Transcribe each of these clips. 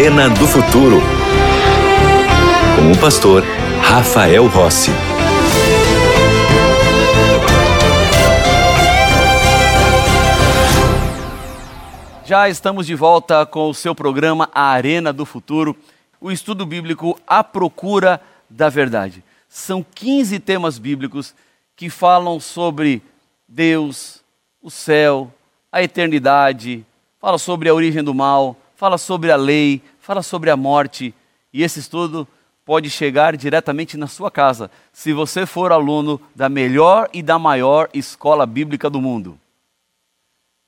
Arena do Futuro. Com o pastor Rafael Rossi. Já estamos de volta com o seu programa A Arena do Futuro, o estudo bíblico à procura da verdade. São 15 temas bíblicos que falam sobre Deus, o céu, a eternidade, fala sobre a origem do mal, fala sobre a lei, fala sobre a morte. E esse estudo pode chegar diretamente na sua casa, se você for aluno da melhor e da maior escola bíblica do mundo.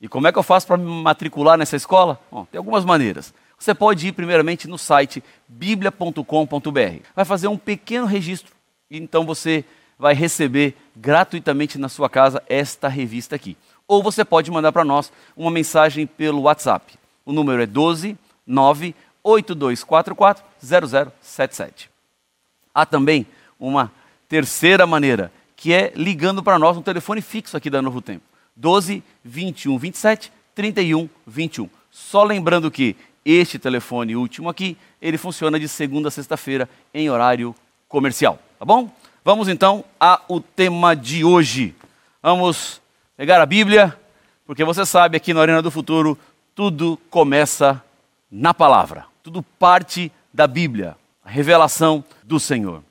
E como é que eu faço para me matricular nessa escola? Bom, tem algumas maneiras. Você pode ir primeiramente no site biblia.com.br. Vai fazer um pequeno registro e então você vai receber gratuitamente na sua casa esta revista aqui. Ou você pode mandar para nós uma mensagem pelo WhatsApp. O número é 12 98244 0077. Há também uma terceira maneira, que é ligando para nós no telefone fixo aqui da Novo Tempo. 12 21 27 31 21. Só lembrando que este telefone último aqui, ele funciona de segunda a sexta-feira em horário comercial, tá bom? Vamos então ao tema de hoje. Vamos pegar a Bíblia, porque você sabe aqui na Arena do Futuro, tudo começa na palavra. Tudo parte da Bíblia, a revelação do Senhor.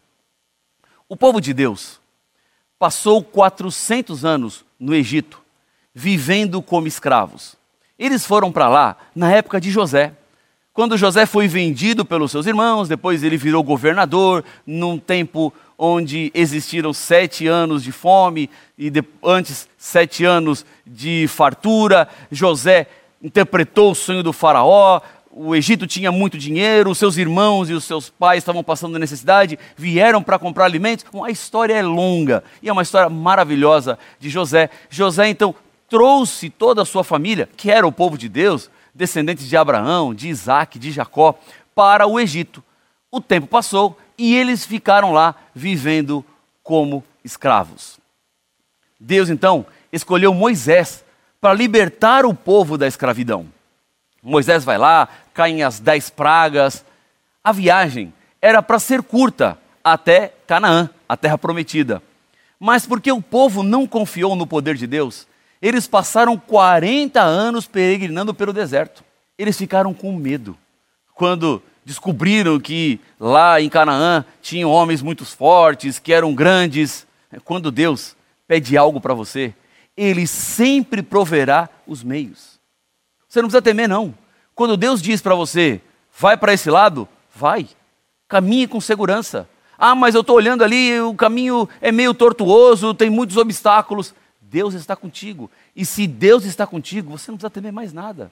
O povo de Deus passou 400 anos no Egito vivendo como escravos. Eles foram para lá na época de José. Quando José foi vendido pelos seus irmãos, depois ele virou governador, num tempo onde existiram sete anos de fome e de, antes sete anos de fartura. José interpretou o sonho do faraó, o Egito tinha muito dinheiro, os seus irmãos e os seus pais estavam passando necessidade, vieram para comprar alimentos. Bom, a história é longa e é uma história maravilhosa de José. José então trouxe toda a sua família, que era o povo de Deus, descendentes de Abraão, de Isaac, de Jacó, para o Egito. O tempo passou e eles ficaram lá vivendo como escravos. Deus então escolheu Moisés para libertar o povo da escravidão. Moisés vai lá, caem as dez pragas. A viagem era para ser curta até Canaã, a terra prometida. Mas porque o povo não confiou no poder de Deus, eles passaram 40 anos peregrinando pelo deserto. Eles ficaram com medo. Quando descobriram que lá em Canaã tinham homens muito fortes, que eram grandes. Quando Deus pede algo para você, Ele sempre proverá os meios. Você não precisa temer, não. Quando Deus diz para você, vai para esse lado, vai. Caminhe com segurança. Ah, mas eu estou olhando ali, o caminho é meio tortuoso, tem muitos obstáculos. Deus está contigo. E se Deus está contigo, você não precisa temer mais nada.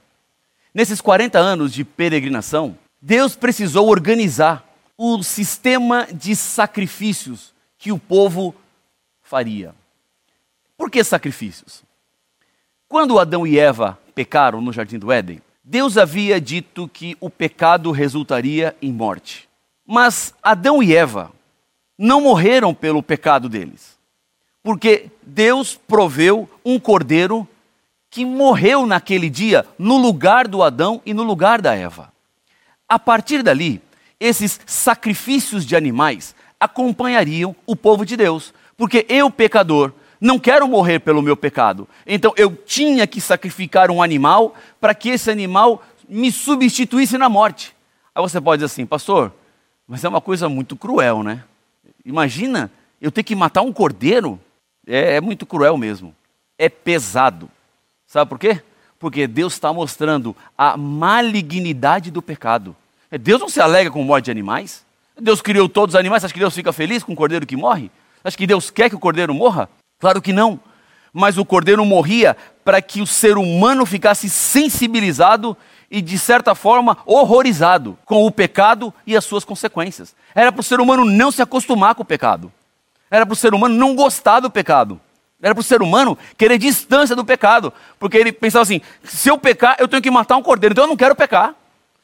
Nesses 40 anos de peregrinação, Deus precisou organizar o sistema de sacrifícios que o povo faria. Por que sacrifícios? Quando Adão e Eva pecaram no jardim do Éden, Deus havia dito que o pecado resultaria em morte. Mas Adão e Eva não morreram pelo pecado deles porque Deus proveu um cordeiro que morreu naquele dia no lugar do Adão e no lugar da Eva. A partir dali, esses sacrifícios de animais acompanhariam o povo de Deus, porque eu, pecador, não quero morrer pelo meu pecado. Então eu tinha que sacrificar um animal para que esse animal me substituísse na morte. Aí você pode dizer assim, pastor, mas é uma coisa muito cruel, né? Imagina eu ter que matar um cordeiro é, é muito cruel mesmo. É pesado. Sabe por quê? Porque Deus está mostrando a malignidade do pecado. É, Deus não se alega com morte de animais. Deus criou todos os animais. Acha que Deus fica feliz com o cordeiro que morre? Acha que Deus quer que o cordeiro morra? Claro que não. Mas o cordeiro morria para que o ser humano ficasse sensibilizado e, de certa forma, horrorizado com o pecado e as suas consequências. Era para o ser humano não se acostumar com o pecado. Era para o ser humano não gostar do pecado. Era para o ser humano querer distância do pecado. Porque ele pensava assim: se eu pecar, eu tenho que matar um cordeiro. Então eu não quero pecar.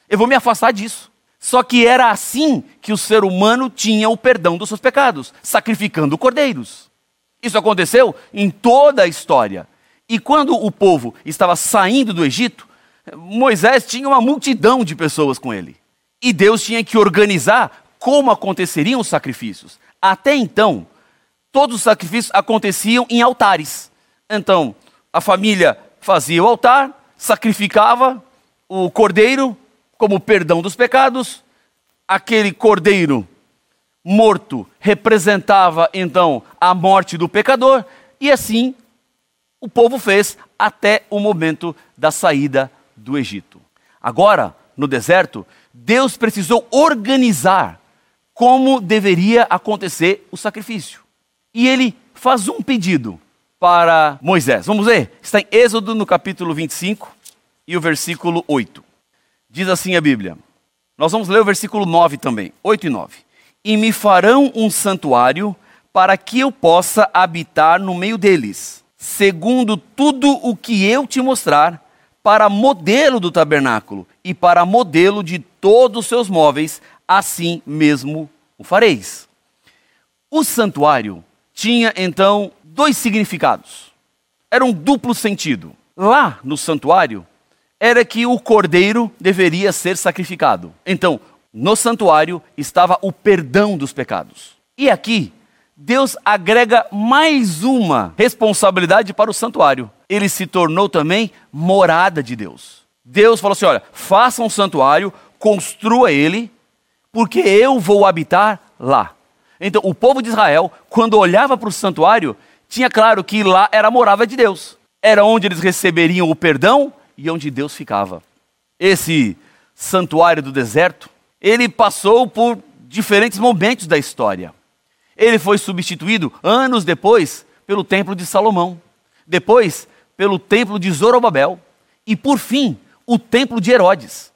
Eu vou me afastar disso. Só que era assim que o ser humano tinha o perdão dos seus pecados, sacrificando cordeiros. Isso aconteceu em toda a história. E quando o povo estava saindo do Egito, Moisés tinha uma multidão de pessoas com ele. E Deus tinha que organizar como aconteceriam os sacrifícios. Até então, todos os sacrifícios aconteciam em altares. Então, a família fazia o altar, sacrificava o cordeiro como perdão dos pecados. Aquele cordeiro morto representava então a morte do pecador, e assim o povo fez até o momento da saída do Egito. Agora, no deserto, Deus precisou organizar como deveria acontecer o sacrifício. E ele faz um pedido para Moisés. Vamos ver? Está em Êxodo no capítulo 25 e o versículo 8. Diz assim a Bíblia. Nós vamos ler o versículo 9 também, 8 e 9. E me farão um santuário para que eu possa habitar no meio deles, segundo tudo o que eu te mostrar, para modelo do tabernáculo e para modelo de todos os seus móveis, assim mesmo o fareis. O santuário tinha então dois significados. Era um duplo sentido. Lá no santuário era que o cordeiro deveria ser sacrificado. Então, no santuário estava o perdão dos pecados. E aqui, Deus agrega mais uma responsabilidade para o santuário. Ele se tornou também morada de Deus. Deus falou assim: olha, faça um santuário, construa ele, porque eu vou habitar lá. Então, o povo de Israel, quando olhava para o santuário, tinha claro que lá era a morada de Deus. Era onde eles receberiam o perdão e onde Deus ficava. Esse santuário do deserto, ele passou por diferentes momentos da história. Ele foi substituído anos depois pelo templo de Salomão, depois pelo templo de Zorobabel e por fim, o templo de Herodes.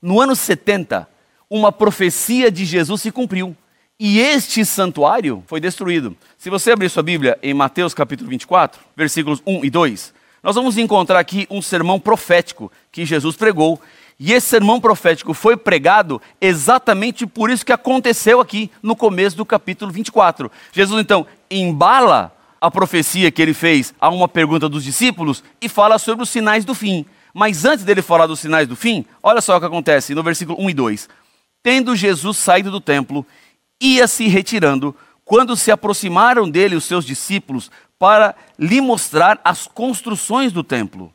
No ano 70, uma profecia de Jesus se cumpriu. E este santuário foi destruído. Se você abrir sua Bíblia em Mateus capítulo 24, versículos 1 e 2, nós vamos encontrar aqui um sermão profético que Jesus pregou. E esse sermão profético foi pregado exatamente por isso que aconteceu aqui no começo do capítulo 24. Jesus então embala a profecia que ele fez a uma pergunta dos discípulos e fala sobre os sinais do fim. Mas antes dele falar dos sinais do fim, olha só o que acontece no versículo 1 e 2. Tendo Jesus saído do templo, ia se retirando quando se aproximaram dele os seus discípulos para lhe mostrar as construções do templo.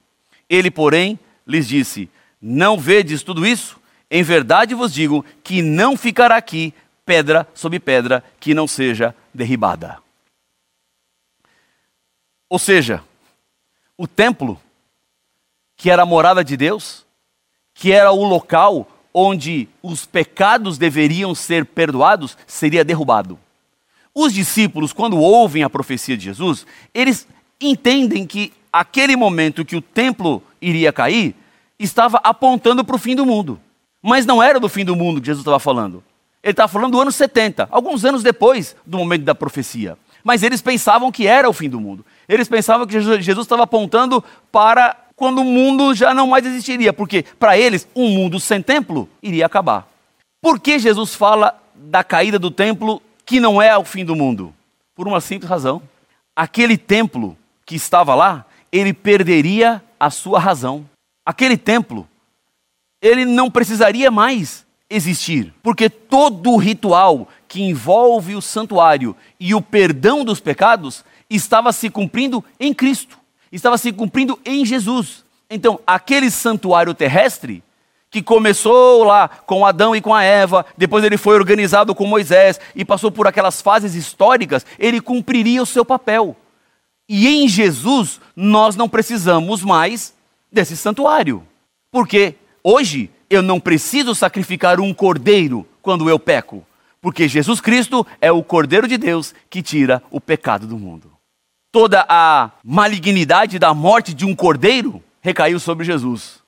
Ele, porém, lhes disse: Não vedes tudo isso? Em verdade vos digo que não ficará aqui pedra sobre pedra que não seja derribada. Ou seja, o templo, que era a morada de Deus, que era o local onde os pecados deveriam ser perdoados, seria derrubado. Os discípulos, quando ouvem a profecia de Jesus, eles entendem que aquele momento que o templo iria cair estava apontando para o fim do mundo. Mas não era do fim do mundo que Jesus estava falando. Ele estava falando do ano 70, alguns anos depois do momento da profecia. Mas eles pensavam que era o fim do mundo. Eles pensavam que Jesus estava apontando para quando o mundo já não mais existiria, porque para eles um mundo sem templo iria acabar. Por que Jesus fala da caída do templo que não é o fim do mundo? Por uma simples razão. Aquele templo que estava lá, ele perderia a sua razão. Aquele templo, ele não precisaria mais existir, porque todo o ritual que envolve o santuário e o perdão dos pecados estava se cumprindo em Cristo estava se cumprindo em Jesus. Então, aquele santuário terrestre, que começou lá com Adão e com a Eva, depois ele foi organizado com Moisés e passou por aquelas fases históricas, ele cumpriria o seu papel. E em Jesus, nós não precisamos mais desse santuário. Porque hoje eu não preciso sacrificar um cordeiro quando eu peco. Porque Jesus Cristo é o Cordeiro de Deus que tira o pecado do mundo toda a malignidade da morte de um cordeiro recaiu sobre Jesus.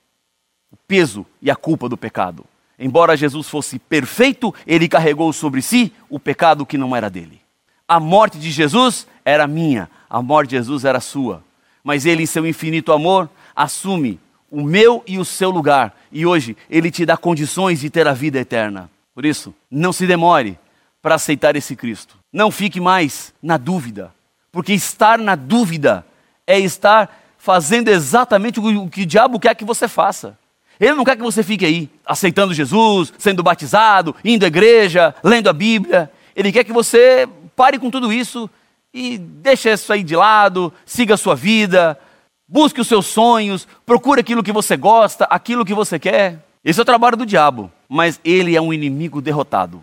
O peso e a culpa do pecado. Embora Jesus fosse perfeito, ele carregou sobre si o pecado que não era dele. A morte de Jesus era minha, a morte de Jesus era sua. Mas ele, em seu infinito amor, assume o meu e o seu lugar. E hoje ele te dá condições de ter a vida eterna. Por isso, não se demore para aceitar esse Cristo. Não fique mais na dúvida. Porque estar na dúvida é estar fazendo exatamente o que o diabo quer que você faça. Ele não quer que você fique aí aceitando Jesus, sendo batizado, indo à igreja, lendo a Bíblia. Ele quer que você pare com tudo isso e deixe isso aí de lado, siga a sua vida, busque os seus sonhos, procure aquilo que você gosta, aquilo que você quer. Esse é o trabalho do diabo, mas ele é um inimigo derrotado.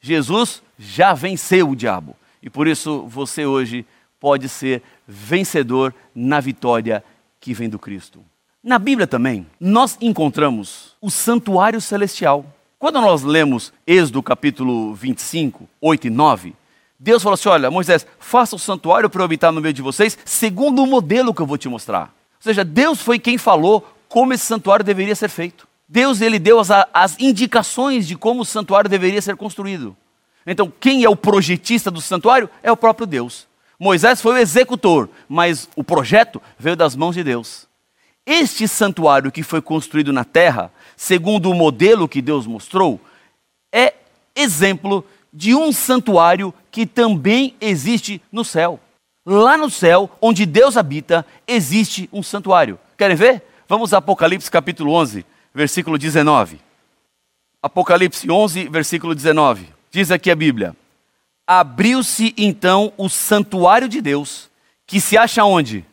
Jesus já venceu o diabo e por isso você hoje pode ser vencedor na vitória que vem do Cristo. Na Bíblia também, nós encontramos o santuário celestial. Quando nós lemos Êxodo capítulo 25, 8 e 9, Deus falou assim: Olha, Moisés, faça o santuário para eu habitar no meio de vocês, segundo o modelo que eu vou te mostrar. Ou seja, Deus foi quem falou como esse santuário deveria ser feito. Deus ele deu as, as indicações de como o santuário deveria ser construído. Então, quem é o projetista do santuário é o próprio Deus. Moisés foi o executor, mas o projeto veio das mãos de Deus. Este santuário que foi construído na terra, segundo o modelo que Deus mostrou, é exemplo de um santuário que também existe no céu. Lá no céu, onde Deus habita, existe um santuário. Querem ver? Vamos a Apocalipse capítulo 11, versículo 19. Apocalipse 11, versículo 19. Diz aqui a Bíblia: Abriu-se então o santuário de Deus, que se acha onde?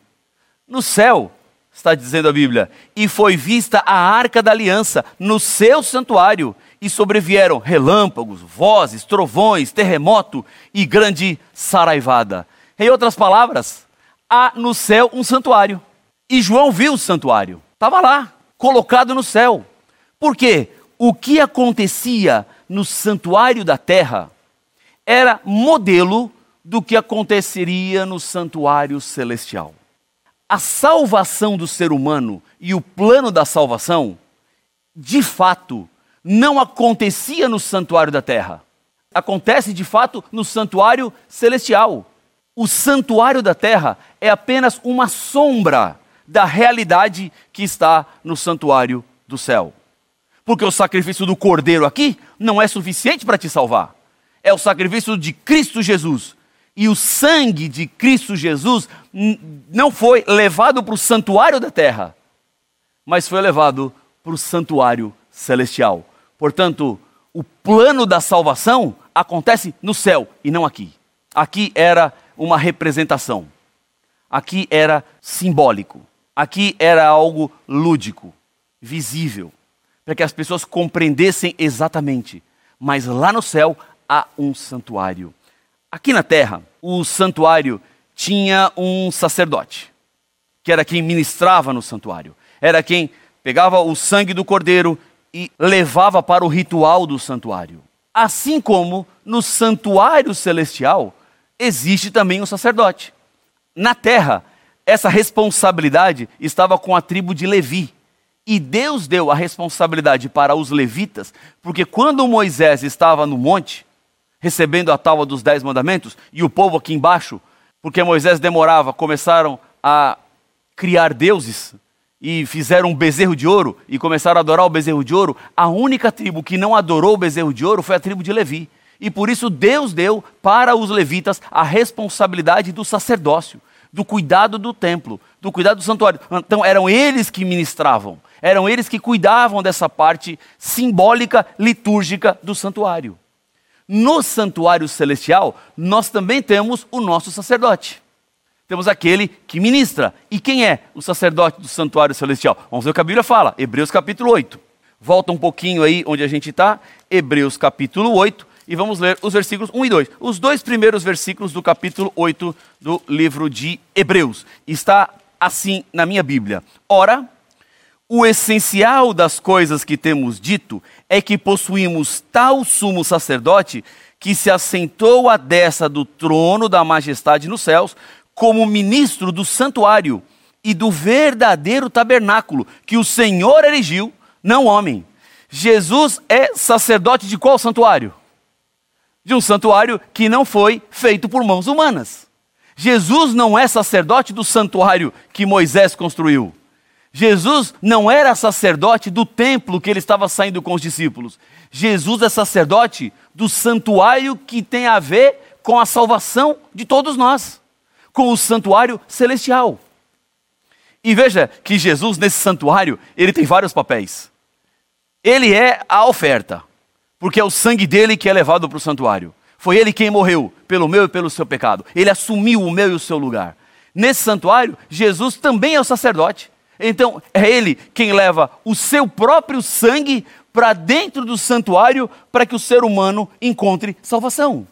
No céu está dizendo a Bíblia, e foi vista a arca da aliança no seu santuário, e sobrevieram relâmpagos, vozes, trovões, terremoto e grande saraivada. Em outras palavras, há no céu um santuário. E João viu o santuário, estava lá, colocado no céu. Por quê? O que acontecia no santuário da terra era modelo do que aconteceria no santuário celestial a salvação do ser humano e o plano da salvação, de fato, não acontecia no santuário da terra. Acontece de fato no santuário celestial. O santuário da terra é apenas uma sombra da realidade que está no santuário do céu. Porque o sacrifício do cordeiro aqui não é suficiente para te salvar. É o sacrifício de Cristo Jesus e o sangue de Cristo Jesus não foi levado para o santuário da terra, mas foi levado para o santuário celestial. Portanto, o plano da salvação acontece no céu e não aqui. Aqui era uma representação. Aqui era simbólico. Aqui era algo lúdico, visível, para que as pessoas compreendessem exatamente. Mas lá no céu há um santuário. Aqui na terra, o santuário tinha um sacerdote, que era quem ministrava no santuário. Era quem pegava o sangue do cordeiro e levava para o ritual do santuário. Assim como no santuário celestial existe também um sacerdote. Na terra, essa responsabilidade estava com a tribo de Levi. E Deus deu a responsabilidade para os levitas, porque quando Moisés estava no monte, recebendo a tábua dos dez mandamentos, e o povo aqui embaixo, porque Moisés demorava, começaram a criar deuses e fizeram um bezerro de ouro e começaram a adorar o bezerro de ouro, a única tribo que não adorou o bezerro de ouro foi a tribo de Levi. E por isso Deus deu para os levitas a responsabilidade do sacerdócio, do cuidado do templo, do cuidado do santuário. Então eram eles que ministravam, eram eles que cuidavam dessa parte simbólica, litúrgica do santuário no santuário celestial, nós também temos o nosso sacerdote. Temos aquele que ministra. E quem é o sacerdote do santuário celestial? Vamos ver o que a Bíblia fala, Hebreus capítulo 8. Volta um pouquinho aí onde a gente está, Hebreus capítulo 8, e vamos ler os versículos 1 e 2. Os dois primeiros versículos do capítulo 8 do livro de Hebreus. Está assim na minha Bíblia. Ora, o essencial das coisas que temos dito é que possuímos tal sumo sacerdote que se assentou à destra do trono da majestade nos céus, como ministro do santuário e do verdadeiro tabernáculo que o Senhor erigiu, não homem. Jesus é sacerdote de qual santuário? De um santuário que não foi feito por mãos humanas. Jesus não é sacerdote do santuário que Moisés construiu. Jesus não era sacerdote do templo que ele estava saindo com os discípulos. Jesus é sacerdote do santuário que tem a ver com a salvação de todos nós, com o santuário celestial. E veja que Jesus, nesse santuário, ele tem vários papéis. Ele é a oferta, porque é o sangue dele que é levado para o santuário. Foi ele quem morreu pelo meu e pelo seu pecado. Ele assumiu o meu e o seu lugar. Nesse santuário, Jesus também é o sacerdote. Então, é ele quem leva o seu próprio sangue para dentro do santuário para que o ser humano encontre salvação,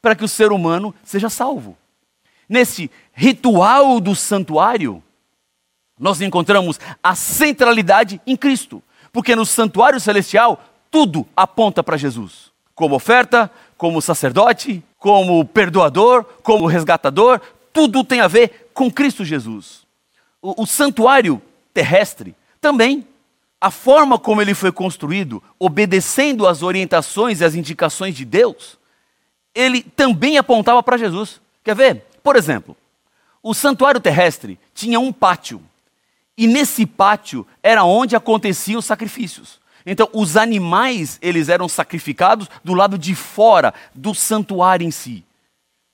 para que o ser humano seja salvo. Nesse ritual do santuário, nós encontramos a centralidade em Cristo, porque no santuário celestial tudo aponta para Jesus, como oferta, como sacerdote, como perdoador, como resgatador, tudo tem a ver com Cristo Jesus. O, o santuário terrestre também. A forma como ele foi construído, obedecendo às orientações e às indicações de Deus, ele também apontava para Jesus. Quer ver? Por exemplo, o santuário terrestre tinha um pátio. E nesse pátio era onde aconteciam os sacrifícios. Então, os animais, eles eram sacrificados do lado de fora do santuário em si.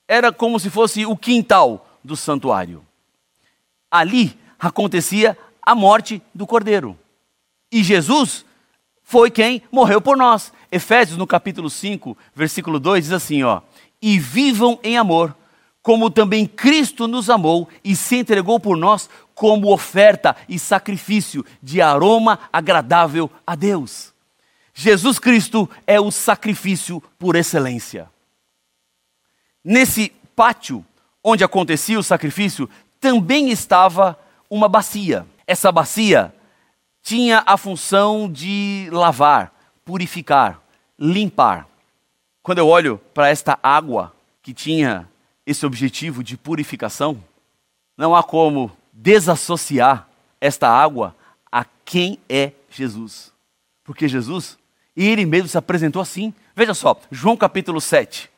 Era como se fosse o quintal do santuário. Ali acontecia a morte do cordeiro. E Jesus foi quem morreu por nós. Efésios, no capítulo 5, versículo 2, diz assim: ó, e vivam em amor, como também Cristo nos amou e se entregou por nós como oferta e sacrifício de aroma agradável a Deus. Jesus Cristo é o sacrifício por excelência. Nesse pátio onde acontecia o sacrifício, também estava uma bacia. Essa bacia tinha a função de lavar, purificar, limpar. Quando eu olho para esta água que tinha esse objetivo de purificação, não há como desassociar esta água a quem é Jesus. Porque Jesus, ele mesmo se apresentou assim. Veja só, João capítulo 7,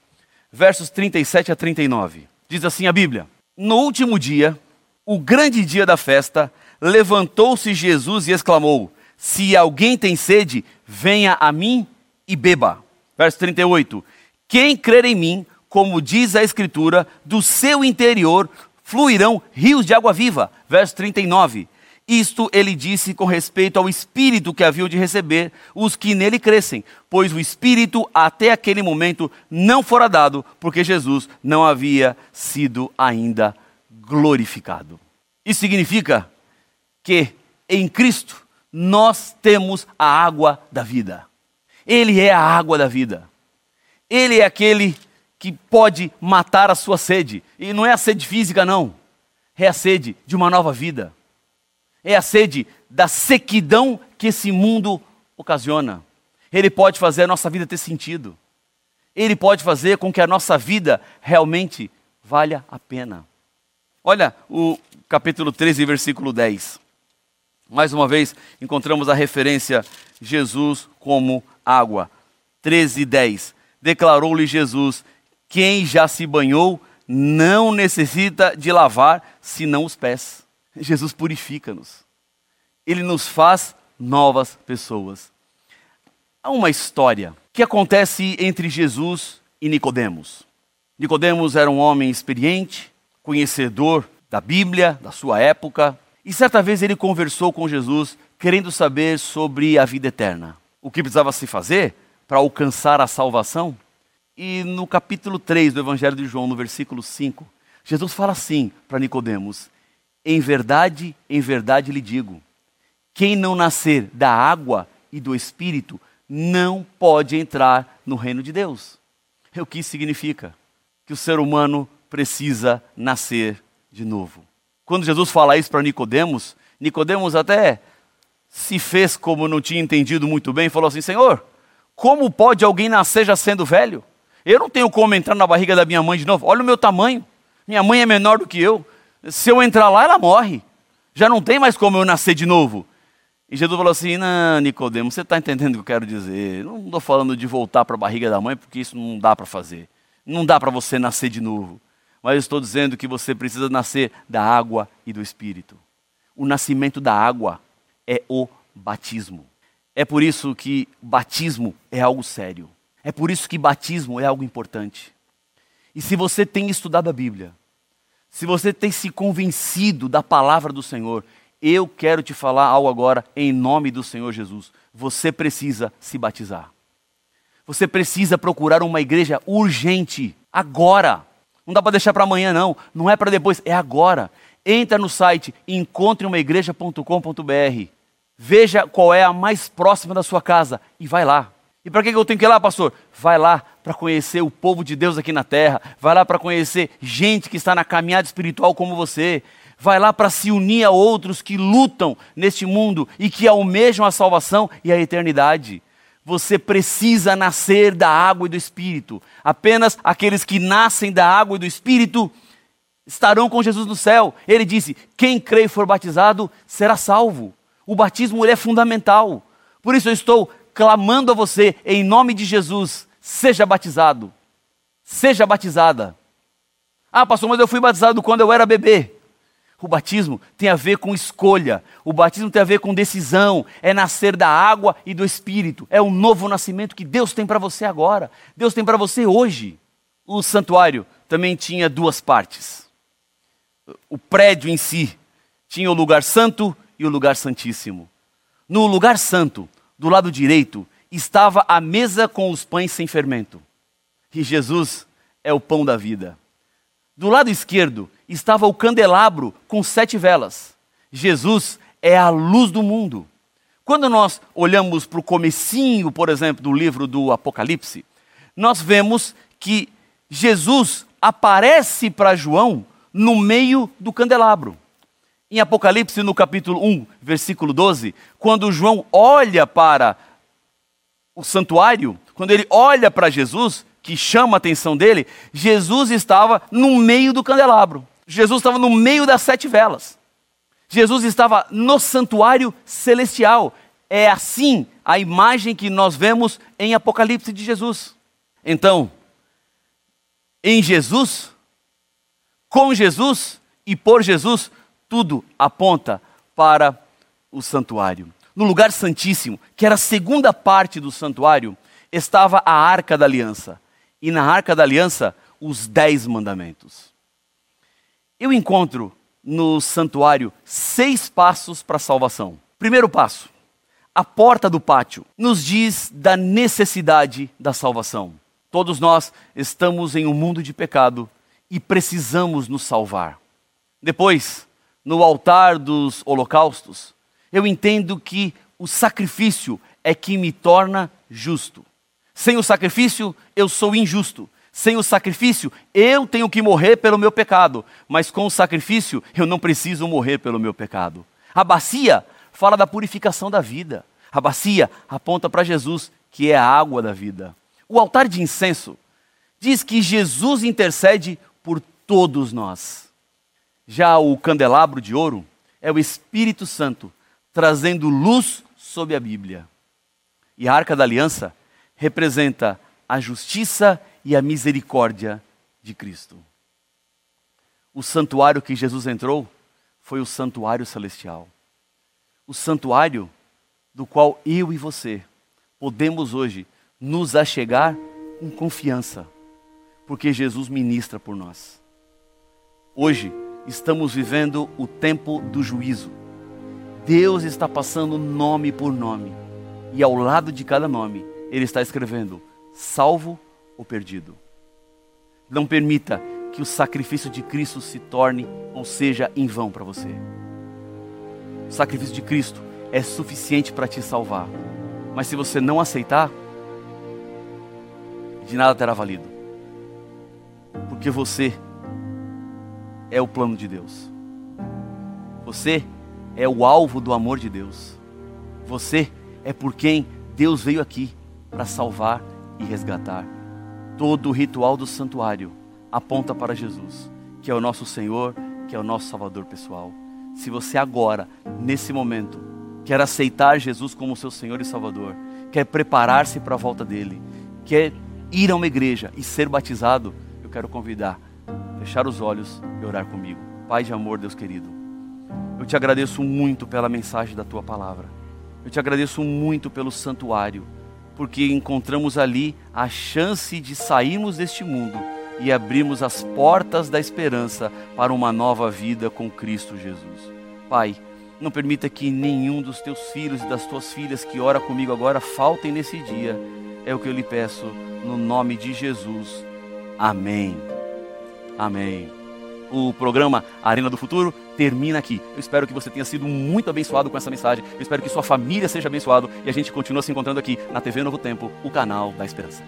versos 37 a 39. Diz assim a Bíblia: No último dia, o grande dia da festa, levantou-se Jesus e exclamou: Se alguém tem sede, venha a mim e beba. Verso 38. Quem crer em mim, como diz a Escritura, do seu interior fluirão rios de água viva. Verso 39. Isto ele disse com respeito ao Espírito que haviam de receber os que nele crescem, pois o Espírito até aquele momento não fora dado, porque Jesus não havia sido ainda glorificado. Isso significa que em Cristo nós temos a água da vida. Ele é a água da vida. Ele é aquele que pode matar a sua sede. E não é a sede física, não. É a sede de uma nova vida. É a sede da sequidão que esse mundo ocasiona. Ele pode fazer a nossa vida ter sentido. Ele pode fazer com que a nossa vida realmente valha a pena. Olha o capítulo 13, versículo 10. Mais uma vez, encontramos a referência Jesus como água. 13, 10. Declarou-lhe Jesus: quem já se banhou não necessita de lavar senão os pés. Jesus purifica-nos. Ele nos faz novas pessoas. Há uma história que acontece entre Jesus e Nicodemos. Nicodemos era um homem experiente, conhecedor da Bíblia, da sua época, e certa vez ele conversou com Jesus querendo saber sobre a vida eterna. O que precisava se fazer para alcançar a salvação? E no capítulo 3 do Evangelho de João, no versículo 5, Jesus fala assim para Nicodemos: Em verdade, em verdade lhe digo, quem não nascer da água e do espírito não pode entrar no reino de Deus. É o que significa? Que o ser humano precisa nascer de novo. Quando Jesus fala isso para Nicodemos, Nicodemos até se fez como não tinha entendido muito bem, falou assim: Senhor, como pode alguém nascer já sendo velho? Eu não tenho como entrar na barriga da minha mãe de novo. Olha o meu tamanho. Minha mãe é menor do que eu. Se eu entrar lá, ela morre. Já não tem mais como eu nascer de novo. E Jesus falou assim: Não, Nicodemo, você está entendendo o que eu quero dizer? Não estou falando de voltar para a barriga da mãe, porque isso não dá para fazer. Não dá para você nascer de novo. Mas eu estou dizendo que você precisa nascer da água e do Espírito. O nascimento da água é o batismo. É por isso que batismo é algo sério. É por isso que batismo é algo importante. E se você tem estudado a Bíblia, se você tem se convencido da palavra do Senhor, Eu quero te falar algo agora em nome do Senhor Jesus. Você precisa se batizar. Você precisa procurar uma igreja urgente, agora. Não dá para deixar para amanhã, não. Não é para depois, é agora. Entra no site encontreumaigreja.com.br. Veja qual é a mais próxima da sua casa e vai lá. E para que eu tenho que ir lá, pastor? Vai lá para conhecer o povo de Deus aqui na terra. Vai lá para conhecer gente que está na caminhada espiritual como você. Vai lá para se unir a outros que lutam neste mundo e que almejam a salvação e a eternidade. Você precisa nascer da água e do Espírito. Apenas aqueles que nascem da água e do Espírito estarão com Jesus no céu. Ele disse: quem crê e for batizado será salvo. O batismo é fundamental. Por isso eu estou clamando a você, em nome de Jesus, seja batizado. Seja batizada. Ah, pastor, mas eu fui batizado quando eu era bebê. O batismo tem a ver com escolha, o batismo tem a ver com decisão, é nascer da água e do espírito, é um novo nascimento que Deus tem para você agora, Deus tem para você hoje. O santuário também tinha duas partes. O prédio em si tinha o lugar santo e o lugar santíssimo. No lugar santo, do lado direito, estava a mesa com os pães sem fermento. E Jesus é o pão da vida. Do lado esquerdo estava o candelabro com sete velas. Jesus é a luz do mundo. Quando nós olhamos para o comecinho, por exemplo, do livro do Apocalipse, nós vemos que Jesus aparece para João no meio do candelabro. Em Apocalipse, no capítulo 1, versículo 12, quando João olha para o santuário, quando ele olha para Jesus, que chama a atenção dele, Jesus estava no meio do candelabro. Jesus estava no meio das sete velas. Jesus estava no santuário celestial. É assim a imagem que nós vemos em Apocalipse de Jesus. Então, em Jesus, com Jesus e por Jesus, tudo aponta para o santuário. No lugar santíssimo, que era a segunda parte do santuário, estava a arca da aliança. E na arca da aliança, os dez mandamentos. Eu encontro no santuário seis passos para a salvação. Primeiro passo, a porta do pátio nos diz da necessidade da salvação. Todos nós estamos em um mundo de pecado e precisamos nos salvar. Depois, no altar dos holocaustos, eu entendo que o sacrifício é que me torna justo. Sem o sacrifício, eu sou injusto. Sem o sacrifício, eu tenho que morrer pelo meu pecado. Mas com o sacrifício, eu não preciso morrer pelo meu pecado. A bacia fala da purificação da vida. A bacia aponta para Jesus, que é a água da vida. O altar de incenso diz que Jesus intercede por todos nós. Já o candelabro de ouro é o Espírito Santo trazendo luz sobre a Bíblia. E a arca da aliança representa a justiça e a misericórdia de Cristo. O santuário que Jesus entrou foi o santuário celestial. O santuário do qual eu e você podemos hoje nos achegar com confiança, porque Jesus ministra por nós. Hoje, estamos vivendo o tempo do juízo. Deus está passando nome por nome, e ao lado de cada nome, Ele está escrevendo: salvo ou perdido. Não permita que o sacrifício de Cristo se torne ou seja em vão para você. O sacrifício de Cristo é suficiente para te salvar, mas se você não aceitar, de nada terá valido, porque você é o plano de Deus. Você é o alvo do amor de Deus. Você é por quem Deus veio aqui para salvar e resgatar. Todo o ritual do santuário aponta para Jesus, que é o nosso Senhor, que é o nosso Salvador pessoal. Se você agora, nesse momento, quer aceitar Jesus como seu Senhor e Salvador, quer preparar-se para a volta dele, quer ir a uma igreja e ser batizado, eu quero convidar fechar os olhos e orar comigo. Pai de amor, Deus querido, eu te agradeço muito pela mensagem da tua palavra. Eu te agradeço muito pelo santuário, porque encontramos ali a chance de sairmos deste mundo e abrirmos as portas da esperança para uma nova vida com Cristo Jesus. Pai, Não permita que nenhum dos teus filhos e das tuas filhas que ora comigo agora faltem nesse dia. É o que eu lhe peço no nome de Jesus. Amém. Amém. O programa Arena do Futuro termina aqui. Eu espero que você tenha sido muito abençoado com essa mensagem. Eu espero que sua família seja abençoada e a gente continua se encontrando aqui na TV Novo Tempo, o canal da Esperança.